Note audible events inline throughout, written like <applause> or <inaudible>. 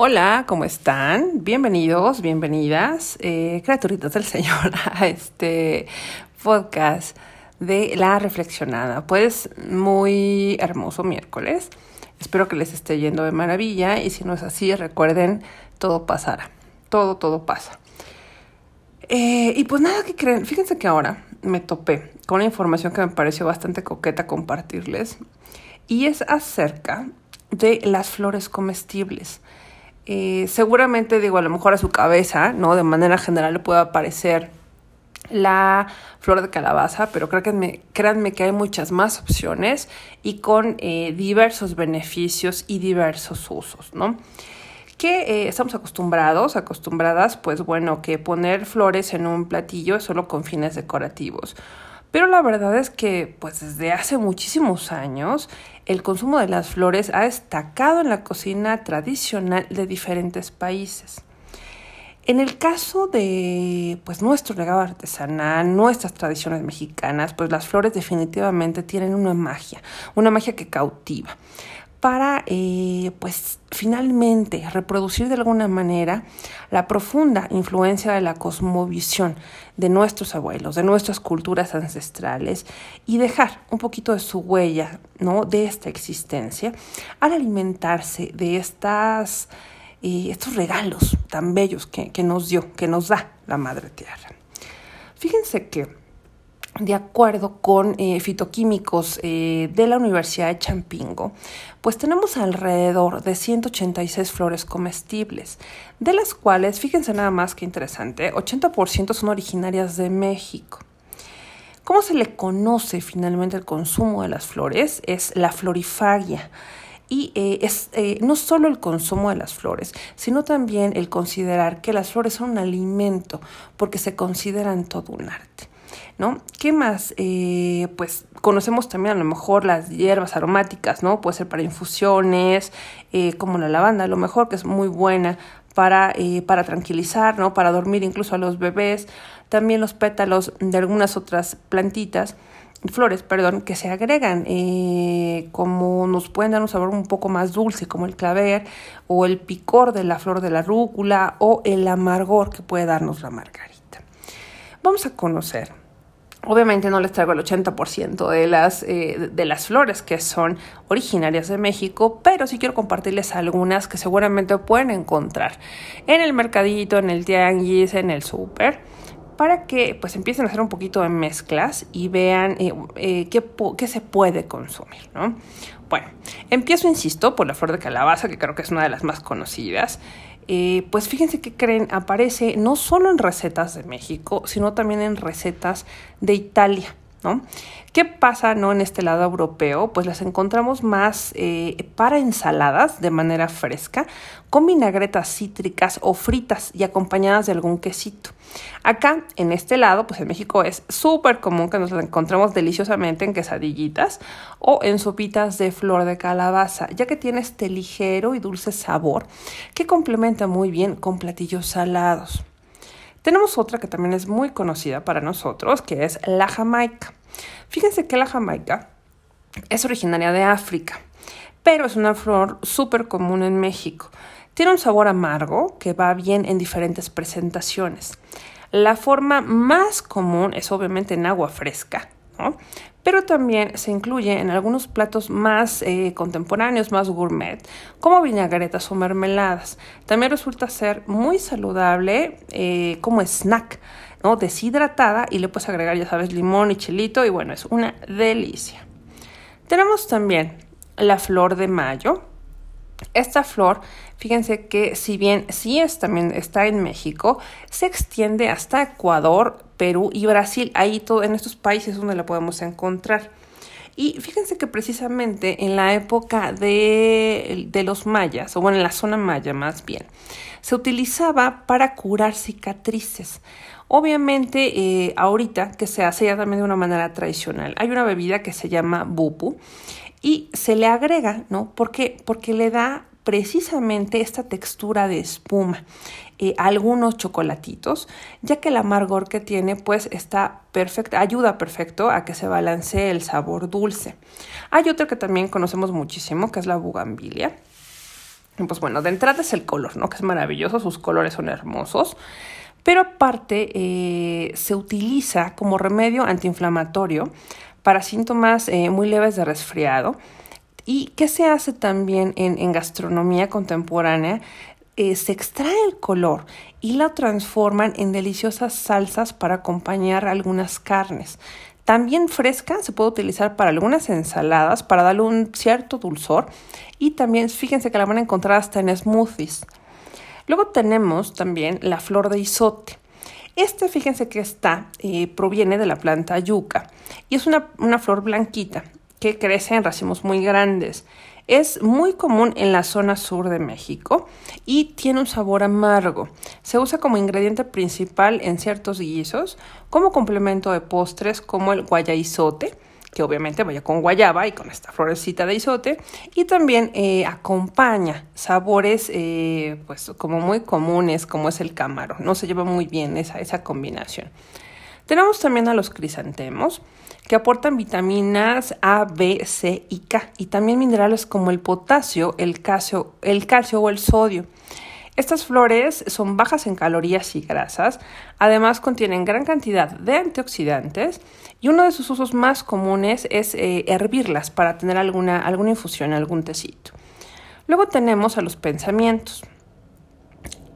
Hola, ¿cómo están? Bienvenidos, bienvenidas, eh, criaturitas del Señor, <laughs> a este podcast de La Reflexionada. Pues muy hermoso miércoles. Espero que les esté yendo de maravilla y si no es así, recuerden, todo pasará. Todo, todo pasa. Eh, y pues nada que creen, fíjense que ahora me topé con una información que me pareció bastante coqueta compartirles y es acerca de las flores comestibles. Eh, seguramente, digo, a lo mejor a su cabeza, ¿no? De manera general le puede aparecer la flor de calabaza, pero créanme, créanme que hay muchas más opciones y con eh, diversos beneficios y diversos usos, ¿no? Que eh, estamos acostumbrados, acostumbradas, pues bueno, que poner flores en un platillo es solo con fines decorativos. Pero la verdad es que, pues desde hace muchísimos años, el consumo de las flores ha destacado en la cocina tradicional de diferentes países. En el caso de pues nuestro legado artesanal, nuestras tradiciones mexicanas, pues las flores definitivamente tienen una magia, una magia que cautiva para eh, pues finalmente reproducir de alguna manera la profunda influencia de la cosmovisión de nuestros abuelos, de nuestras culturas ancestrales y dejar un poquito de su huella ¿no? de esta existencia al alimentarse de estas, eh, estos regalos tan bellos que, que nos dio, que nos da la Madre Tierra. Fíjense que de acuerdo con eh, fitoquímicos eh, de la Universidad de Champingo, pues tenemos alrededor de 186 flores comestibles, de las cuales, fíjense nada más que interesante, 80% son originarias de México. ¿Cómo se le conoce finalmente el consumo de las flores? Es la florifagia. Y eh, es no solo el consumo de las flores, sino también el considerar que las flores son un alimento, porque se consideran todo un arte. ¿No? ¿Qué más? Eh, pues conocemos también a lo mejor las hierbas aromáticas, ¿no? Puede ser para infusiones, eh, como la lavanda, a lo mejor que es muy buena para, eh, para tranquilizar, ¿no? Para dormir incluso a los bebés. También los pétalos de algunas otras plantitas flores, perdón, que se agregan, como nos pueden dar un sabor un poco más dulce, como el claver, o el picor de la flor de la rúcula, o el amargor que puede darnos la margarita. Vamos a conocer Obviamente no les traigo el 80% de las, eh, de las flores que son originarias de México, pero sí quiero compartirles algunas que seguramente pueden encontrar en el mercadito, en el tianguis, en el súper, para que pues empiecen a hacer un poquito de mezclas y vean eh, eh, qué, qué, se puede consumir, ¿no? Bueno, empiezo, insisto, por la flor de calabaza, que creo que es una de las más conocidas. Eh, pues fíjense que creen, aparece no solo en recetas de México, sino también en recetas de Italia. ¿No? ¿Qué pasa ¿no? en este lado europeo? Pues las encontramos más eh, para ensaladas de manera fresca, con vinagretas cítricas o fritas y acompañadas de algún quesito. Acá, en este lado, pues en México es súper común que nos las encontremos deliciosamente en quesadillitas o en sopitas de flor de calabaza, ya que tiene este ligero y dulce sabor que complementa muy bien con platillos salados. Tenemos otra que también es muy conocida para nosotros, que es la jamaica. Fíjense que la jamaica es originaria de África, pero es una flor súper común en México. Tiene un sabor amargo que va bien en diferentes presentaciones. La forma más común es obviamente en agua fresca, ¿no? Pero también se incluye en algunos platos más eh, contemporáneos, más gourmet, como vinagretas o mermeladas. También resulta ser muy saludable eh, como snack, ¿no? deshidratada y le puedes agregar, ya sabes, limón y chilito y bueno, es una delicia. Tenemos también la flor de mayo, esta flor, fíjense que si bien sí es, también está en México, se extiende hasta Ecuador, Perú y Brasil. Ahí en estos países donde la podemos encontrar. Y fíjense que precisamente en la época de, de, los mayas, o bueno, en la zona maya más bien, se utilizaba para curar cicatrices. Obviamente, eh, ahorita que se hace ya también de una manera tradicional, hay una bebida que se llama bupu y se le agrega, ¿no? ¿Por qué? Porque le da precisamente esta textura de espuma. Eh, algunos chocolatitos, ya que el amargor que tiene pues está perfecto, ayuda perfecto a que se balancee el sabor dulce. Hay otro que también conocemos muchísimo, que es la bugambilia Pues bueno, de entrada es el color, ¿no? Que es maravilloso, sus colores son hermosos. Pero aparte eh, se utiliza como remedio antiinflamatorio para síntomas eh, muy leves de resfriado. ¿Y qué se hace también en, gastronomía contemporánea? Eh, se extrae el color y lo transforman en deliciosas salsas para acompañar algunas carnes. También fresca se puede utilizar para algunas ensaladas para darle un cierto dulzor y también fíjense que la van a encontrar hasta en smoothies. Luego tenemos también la flor de isote. Este, fíjense que está, eh, proviene de la planta yuca y es una, una flor blanquita que crece en racimos muy grandes. Es muy común en la zona sur de México y tiene un sabor amargo. Se usa como ingrediente principal en ciertos guisos, como complemento de postres como el guayaizote, que obviamente vaya con guayaba y con esta florecita de isote, y también eh, acompaña sabores eh, pues como muy comunes como es el camarón, no se lleva muy bien esa, esa combinación. Tenemos también a los crisantemos, que aportan vitaminas A, B, C y K, y también minerales como el potasio, el calcio, el calcio o el sodio. Estas flores son bajas en calorías y grasas, además contienen gran cantidad de antioxidantes y uno de sus usos más comunes es eh, hervirlas para tener alguna, alguna infusión, algún tecito. Luego tenemos a los pensamientos.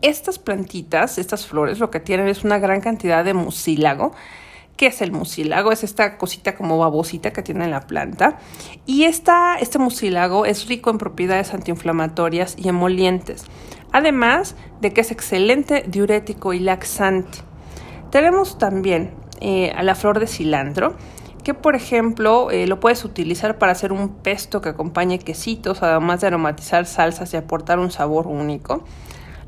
Estas plantitas, estas flores, lo que tienen es una gran cantidad de mucílago, ¿Qué es el mucílago? Es esta cosita como babosita que tiene la planta. Y esta, este mucílago es rico en propiedades antiinflamatorias y emolientes, además de que es excelente diurético y laxante. Tenemos también eh, a la flor de cilantro, que por ejemplo eh, lo puedes utilizar para hacer un pesto que acompañe quesitos, además de aromatizar salsas y aportar un sabor único.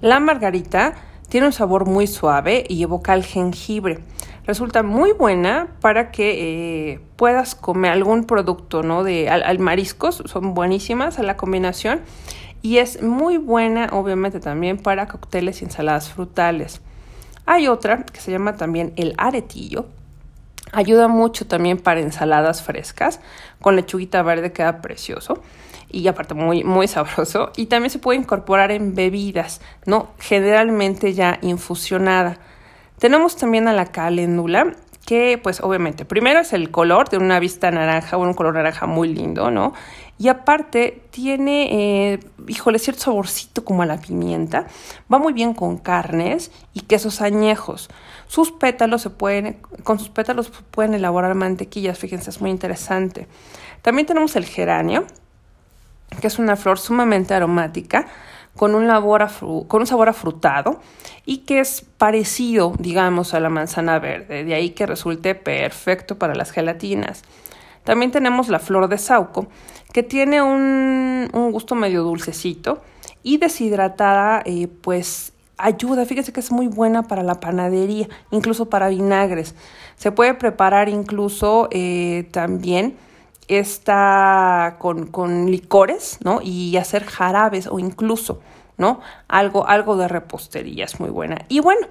La margarita tiene un sabor muy suave y evoca el jengibre resulta muy buena para que eh, puedas comer algún producto, ¿no? De al, mariscos, son buenísimas a la combinación y es muy buena obviamente también para cócteles y ensaladas frutales. Hay otra que se llama también el aretillo. Ayuda mucho también para ensaladas frescas. Con lechuguita verde queda precioso y aparte muy, muy sabroso. Y también se puede incorporar en bebidas, ¿no? Generalmente ya infusionada. Tenemos también a la caléndula, que pues obviamente primero es el color de una vista naranja, un color naranja muy lindo, ¿no? Y aparte tiene, eh, híjole, cierto saborcito como a la pimienta. Va muy bien con carnes y quesos añejos. Sus pétalos se pueden, con sus pétalos pueden elaborar mantequillas, fíjense, es muy interesante. También tenemos el geranio, que es una flor sumamente aromática con un, con un sabor afrutado y que es parecido, digamos, a la manzana verde, de ahí que resulte perfecto para las gelatinas. También tenemos la flor de sauco, que tiene un, gusto medio dulcecito y deshidratada, eh, pues ayuda, fíjese que es muy buena para la panadería, incluso para vinagres. Se puede preparar incluso eh, también está con, con, licores, ¿no? Y hacer jarabes o incluso, ¿no? Algo, algo de repostería es muy buena. Y bueno,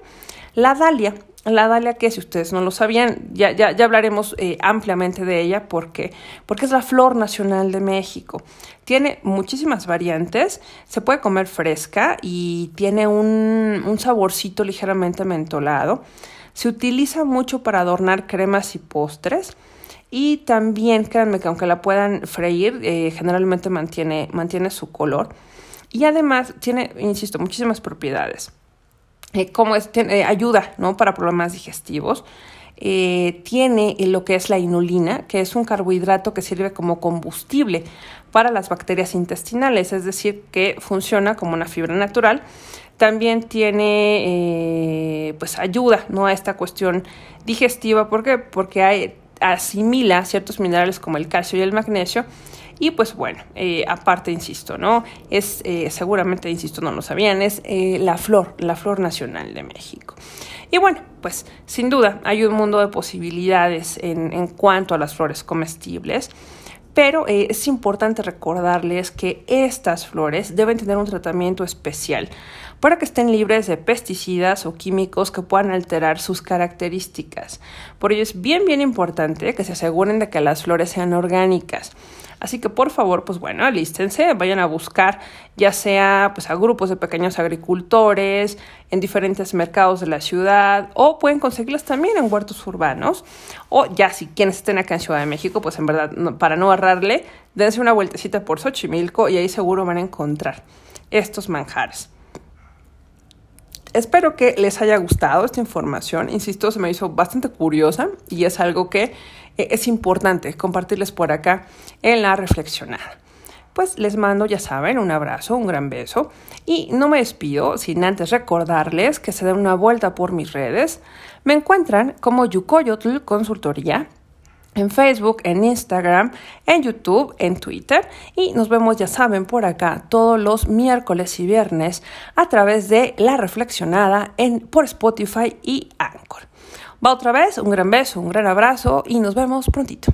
la dalia, la dalia que si ustedes no lo sabían, ya, ya, ya hablaremos eh, ampliamente de ella porque, porque es la flor nacional de México. Tiene muchísimas variantes, se puede comer fresca y tiene un, un saborcito ligeramente mentolado. Se utiliza mucho para adornar cremas y postres. Y también, créanme que aunque la puedan freír, eh, generalmente mantiene, mantiene su color. Y además tiene, insisto, muchísimas propiedades. Eh, como es, tiene, ayuda ¿no? para problemas digestivos. Eh, tiene lo que es la inulina, que es un carbohidrato que sirve como combustible para las bacterias intestinales, es decir, que funciona como una fibra natural. También tiene, pues ayuda ¿no? a esta cuestión digestiva, ¿por qué? Porque hay, asimila ciertos minerales como el calcio y el magnesio. Y pues bueno, eh, aparte, insisto, ¿no? Es eh, seguramente, insisto, no lo sabían, es eh, la flor, la flor nacional de México. Y bueno, pues sin duda hay un mundo de posibilidades en, en cuanto a las flores comestibles. Pero eh, es importante recordarles que estas flores deben tener un tratamiento especial para que estén libres de pesticidas o químicos que puedan alterar sus características. Por ello es bien, bien importante que se aseguren de que las flores sean orgánicas. Así que por favor, pues bueno, alístense, vayan a buscar ya sea pues a grupos de pequeños agricultores en diferentes mercados de la ciudad o pueden conseguirlas también en huertos urbanos o ya si quienes estén acá en Ciudad de México, pues en verdad para no ahorrarle, dense una vueltecita por Xochimilco y ahí seguro van a encontrar estos manjares. Espero que les haya gustado esta información. Insisto, se me hizo bastante curiosa y es algo que eh, es importante compartirles por acá en la reflexionada. Pues les mando, ya saben, un abrazo, un gran beso y no me despido sin antes recordarles que se den una vuelta por mis redes. Me encuentran como Yukoyotl Consultoría en Facebook, en Instagram, en YouTube, en Twitter y nos vemos, ya saben, por acá todos los miércoles y viernes a través de La Reflexionada en, por Spotify y Anchor. Va otra vez, un gran beso, un gran abrazo y nos vemos prontito.